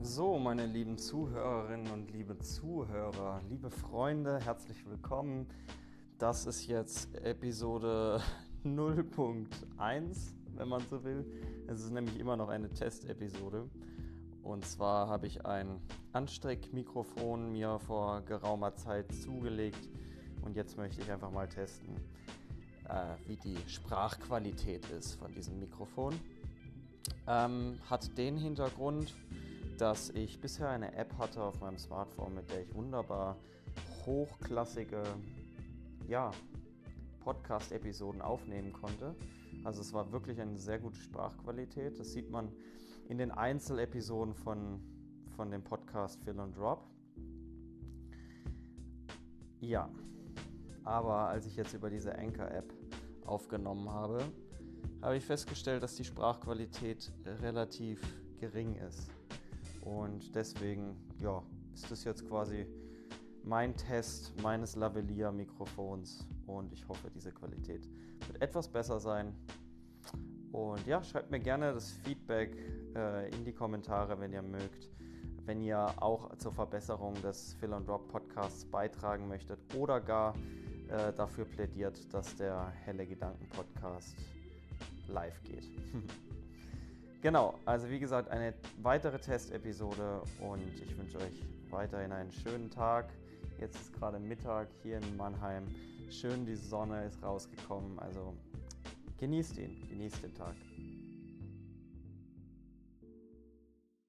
So, meine lieben Zuhörerinnen und liebe Zuhörer, liebe Freunde, herzlich willkommen. Das ist jetzt Episode 0.1, wenn man so will. Es ist nämlich immer noch eine Testepisode. Und zwar habe ich ein Ansteckmikrofon mir vor geraumer Zeit zugelegt und jetzt möchte ich einfach mal testen, äh, wie die Sprachqualität ist von diesem Mikrofon. Ähm, hat den Hintergrund, dass ich bisher eine App hatte auf meinem Smartphone, mit der ich wunderbar hochklassige ja, Podcast-Episoden aufnehmen konnte. Also es war wirklich eine sehr gute Sprachqualität. Das sieht man in den Einzelepisoden von, von dem Podcast Fill and Drop. Ja, aber als ich jetzt über diese Anchor-App aufgenommen habe, habe ich festgestellt, dass die Sprachqualität relativ gering ist. Und deswegen, ja, ist das jetzt quasi mein Test meines Lavalier-Mikrofons und ich hoffe, diese Qualität wird etwas besser sein. Und ja, schreibt mir gerne das Feedback äh, in die Kommentare, wenn ihr mögt. Wenn ihr auch zur Verbesserung des Fill and Drop Podcasts beitragen möchtet oder gar äh, dafür plädiert, dass der Helle Gedanken Podcast live geht. Genau, also wie gesagt, eine weitere Testepisode und ich wünsche euch weiterhin einen schönen Tag. Jetzt ist gerade Mittag hier in Mannheim. Schön, die Sonne ist rausgekommen. Also genießt ihn, genießt den Tag.